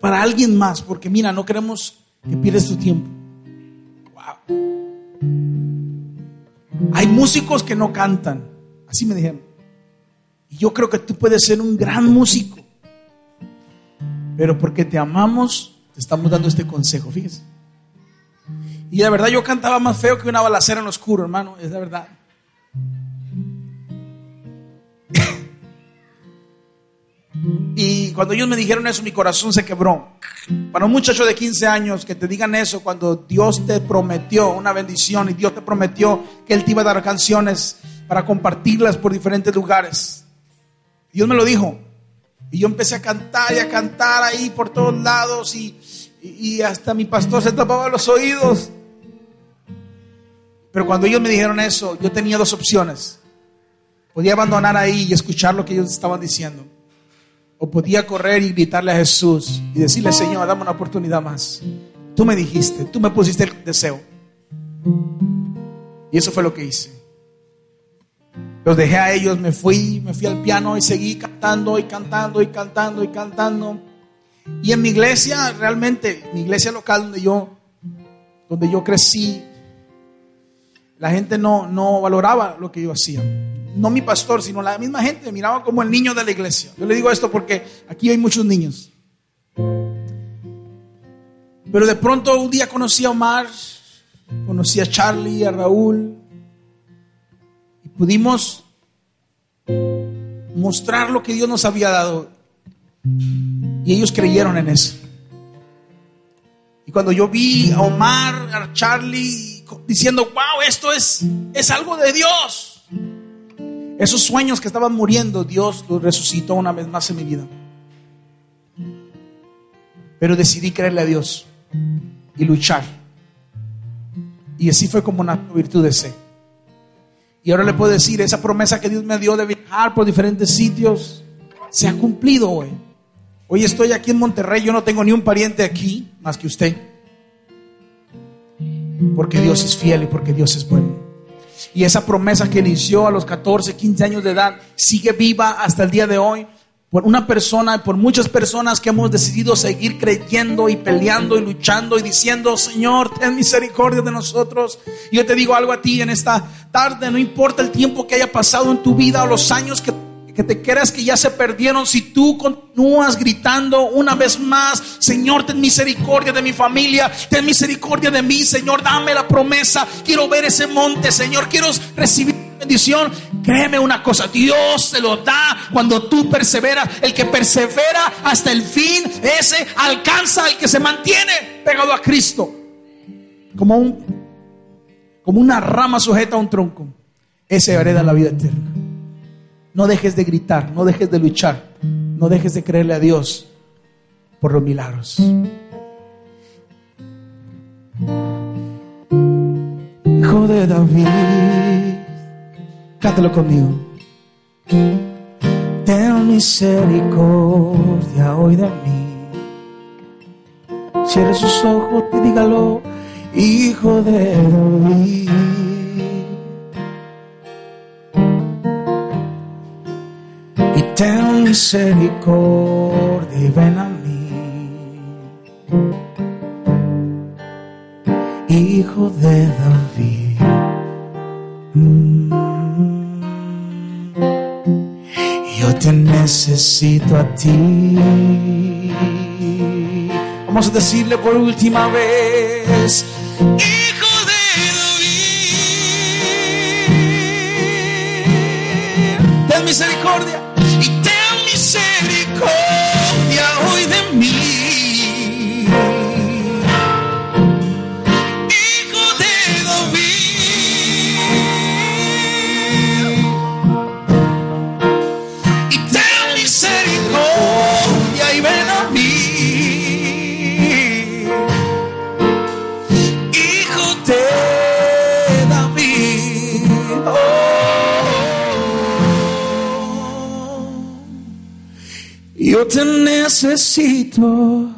para alguien más? Porque mira, no queremos que pierdas tu tiempo. Hay músicos que no cantan. Así me dijeron. Y yo creo que tú puedes ser un gran músico. Pero porque te amamos, te estamos dando este consejo, fíjese. Y la verdad yo cantaba más feo que una balacera en oscuro, hermano, es la verdad. Y cuando ellos me dijeron eso, mi corazón se quebró. Para un muchacho de 15 años que te digan eso, cuando Dios te prometió una bendición y Dios te prometió que Él te iba a dar canciones para compartirlas por diferentes lugares. Dios me lo dijo. Y yo empecé a cantar y a cantar ahí por todos lados y, y, hasta mi pastor se tapaba los oídos. Pero cuando ellos me dijeron eso, yo tenía dos opciones. Podía abandonar ahí y escuchar lo que ellos estaban diciendo. O podía correr y gritarle a Jesús y decirle, Señor, dame una oportunidad más. Tú me dijiste, tú me pusiste el deseo. Y eso fue lo que hice. Los dejé a ellos, me fui, me fui al piano y seguí cantando y cantando y cantando y cantando. Y en mi iglesia, realmente, mi iglesia local donde yo, donde yo crecí, la gente no, no valoraba lo que yo hacía. No mi pastor, sino la misma gente me miraba como el niño de la iglesia. Yo le digo esto porque aquí hay muchos niños. Pero de pronto un día conocí a Omar, conocí a Charlie, a Raúl, y pudimos mostrar lo que Dios nos había dado. Y ellos creyeron en eso. Y cuando yo vi a Omar, a Charlie, diciendo, wow, esto es, es algo de Dios. Esos sueños que estaban muriendo, Dios los resucitó una vez más en mi vida. Pero decidí creerle a Dios y luchar. Y así fue como nació virtud de fe. Y ahora le puedo decir, esa promesa que Dios me dio de viajar por diferentes sitios, se ha cumplido hoy. Hoy estoy aquí en Monterrey, yo no tengo ni un pariente aquí más que usted. Porque Dios es fiel y porque Dios es bueno. Y esa promesa que inició a los 14, 15 años de edad sigue viva hasta el día de hoy por una persona y por muchas personas que hemos decidido seguir creyendo y peleando y luchando y diciendo, Señor, ten misericordia de nosotros. Yo te digo algo a ti en esta tarde, no importa el tiempo que haya pasado en tu vida o los años que, que te creas que ya se perdieron, si tú continúas gritando una vez más, Señor, ten misericordia de mi familia, ten misericordia de mí, Señor, dame la promesa, quiero ver ese monte, Señor, quiero recibir bendición, créeme una cosa, Dios se lo da cuando tú perseveras. El que persevera hasta el fin, ese alcanza el que se mantiene pegado a Cristo. Como un como una rama sujeta a un tronco. Ese hereda la vida eterna. No dejes de gritar, no dejes de luchar, no dejes de creerle a Dios por los milagros. Hijo de David. Cántalo conmigo. Ten misericordia hoy de mí. Cierre sus ojos y dígalo, hijo de David. Ten misericordia y ven a mí. Hijo de David. Mm. Yo te necesito a ti. Vamos a decirle por última vez, Hijo de David, ten misericordia te necesito